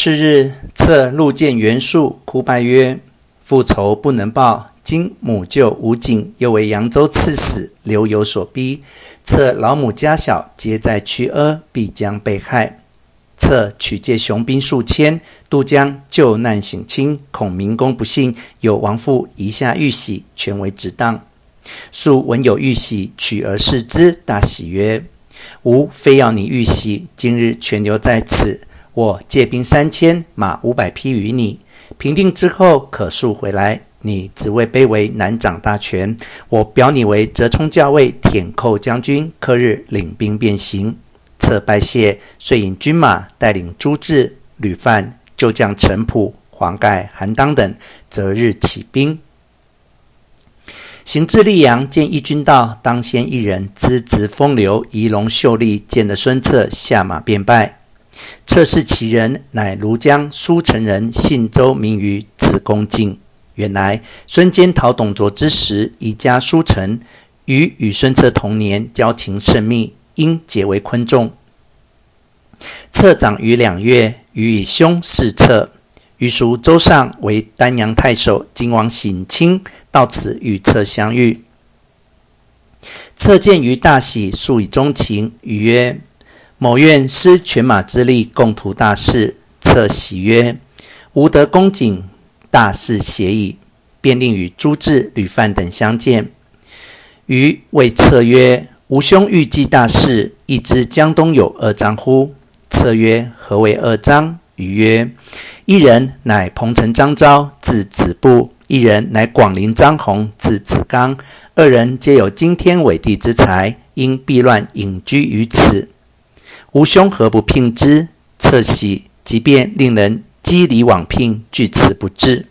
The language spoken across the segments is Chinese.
次日，策入见袁术，哭拜曰：“父仇不能报，今母舅吴景又为扬州刺史刘繇所逼，策老母家小皆在曲阿，必将被害。策取借雄兵数千，渡江救难省亲，恐明公不信，有王父遗下玉玺，全为直当。术闻有玉玺，取而视之，大喜曰：‘吾非要你玉玺，今日全留在此。’”我借兵三千，马五百匹与你，平定之后可速回来。你职位卑微，难掌大权。我表你为折冲校尉、舔寇将军，刻日领兵便行。策拜谢，遂引军马带领朱治、吕范、旧将陈普、黄盖、韩当等，择日起兵。行至溧阳，见义军到，当先一人资质风流，仪容秀丽，见得孙策，下马便拜。策视其人，乃庐江舒城人，姓周，名瑜，字公敬。原来孙坚讨董卓之时，移家舒城。瑜与孙策同年，交情甚密，因结为昆仲。策长于两月，瑜以兄事策。瑜属州上，为丹阳太守。今往省亲，到此与策相遇。策见瑜大喜，素以衷情。瑜曰：某愿施犬马之力，共图大事。策喜曰：“吾得公瑾，大事协矣。”便令与朱治、吕范等相见。瑜谓策曰：“吾兄欲计大事，亦知江东有二张乎？”策曰：“何为二张？”瑜曰：“一人乃彭城张昭，字子布；一人乃广陵张弘，字子刚。二人皆有惊天伟地之才，因避乱隐居于此。”吾兄何不聘之？策喜，即便令人讥礼往聘，据此不至。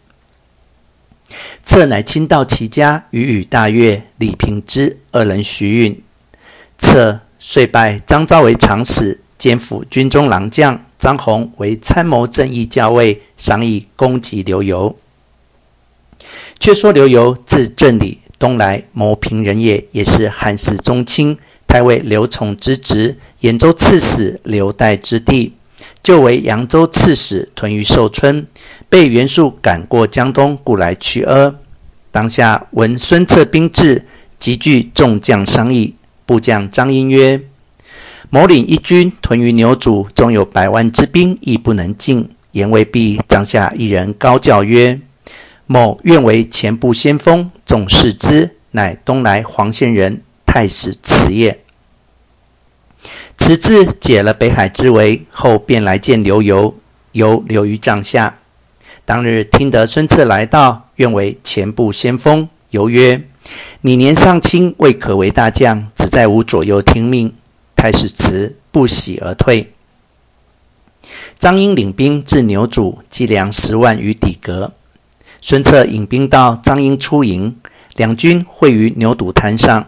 策乃亲到其家，与语大悦，礼聘之。二人徐允。策遂拜张昭为长史，兼辅军中郎将；张宏为参谋正义校尉，商议攻击刘繇。却说刘繇字正礼，东莱牟平人也，也是汉室宗亲。太尉刘琮之侄，兖州刺史刘岱之弟，旧为扬州刺史，屯于寿春，被袁术赶过江东，故来曲阿。当下闻孙策兵至，即聚众将商议。部将张英曰：“某领一军屯于牛渚，纵有百万之兵，亦不能进。”言未毕，帐下一人高叫曰：“某愿为前部先锋。”众视之，乃东莱黄县人。太史慈也。慈自解了北海之围，后便来见刘繇，繇留于帐下。当日听得孙策来到，愿为前部先锋。游曰：“你年尚轻，未可为大将，只在吾左右听命。”太史慈不喜而退。张英领兵至牛渚，计粮十万余底阁。孙策引兵到，张英出营，两军会于牛渚滩上。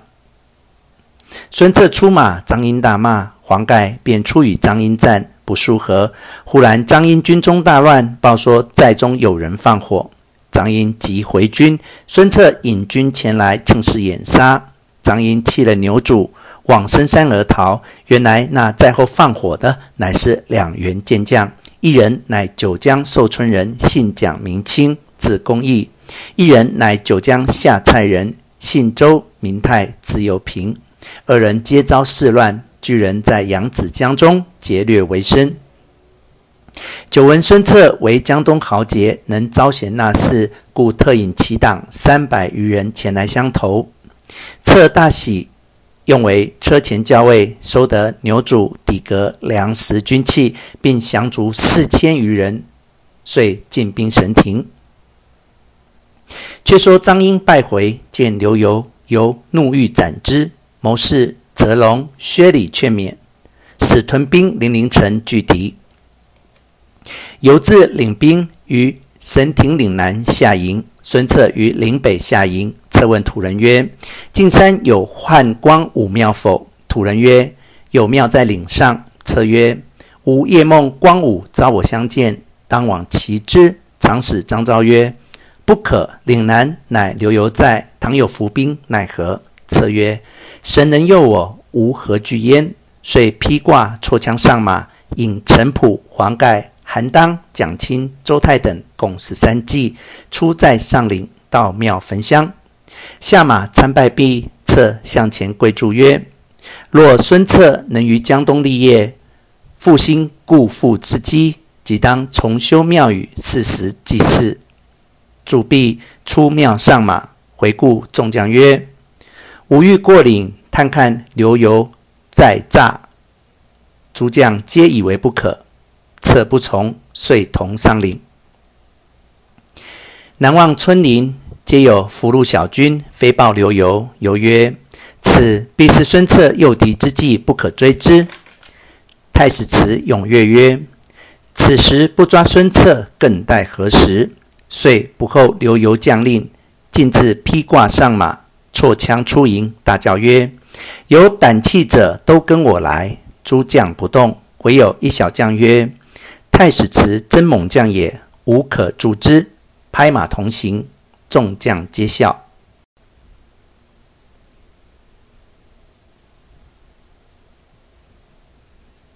孙策出马，张英大骂，黄盖便出与张英战，不数合，忽然张英军中大乱，报说寨中有人放火，张英即回军，孙策引军前来，趁势掩杀，张英弃了牛渚，往深山而逃。原来那寨后放火的，乃是两员健将，一人乃九江寿春人，姓蒋名清，字公义；一人乃九江下蔡人，姓周名泰，字幼平。二人皆遭事乱，俱人在扬子江中劫掠为生。久闻孙策为江东豪杰，能招贤纳士，故特引其党三百余人前来相投。策大喜，用为车前校尉，收得牛渚底格粮食军器，并降卒四千余人，遂进兵神亭。却说张英败回，见刘繇，繇怒欲斩之。谋士泽龙、薛礼劝勉，使屯兵零陵城拒敌。繇自领兵于神亭岭南下营，孙策于岭北下营。策问土人曰：“近山有汉光武庙否？”土人曰：“有庙在岭上。”策曰：“吾夜梦光武召我相见，当往其之。”长史张昭曰：“不可，岭南乃刘繇在，倘有伏兵，奈何？”策曰：“神能佑我，吾何惧焉？”遂披挂，错枪上马，引陈普、黄盖、韩当、蒋钦、周泰等共十三骑，出在上林，到庙焚香。下马参拜毕，策向前跪祝曰：“若孙策能于江东立业，复兴故父之基，即当重修庙宇，四时祭祀。”祝毕，出庙上马，回顾众将曰：“吾欲过岭探看刘繇在诈。”诸将皆以为不可，策不从，遂同上岭。南望村林，皆有俘虏小军，飞报刘繇。繇曰：“此必是孙策诱敌之计，不可追之。”太史慈踊跃曰：“此时不抓孙策，更待何时？”遂不候刘繇将令，径自披挂上马，错枪出营，大叫曰：“有胆气者都跟我来！”诸将不动，唯有一小将曰：“太史慈真猛将也，无可助之。”拍马同行，众将皆笑。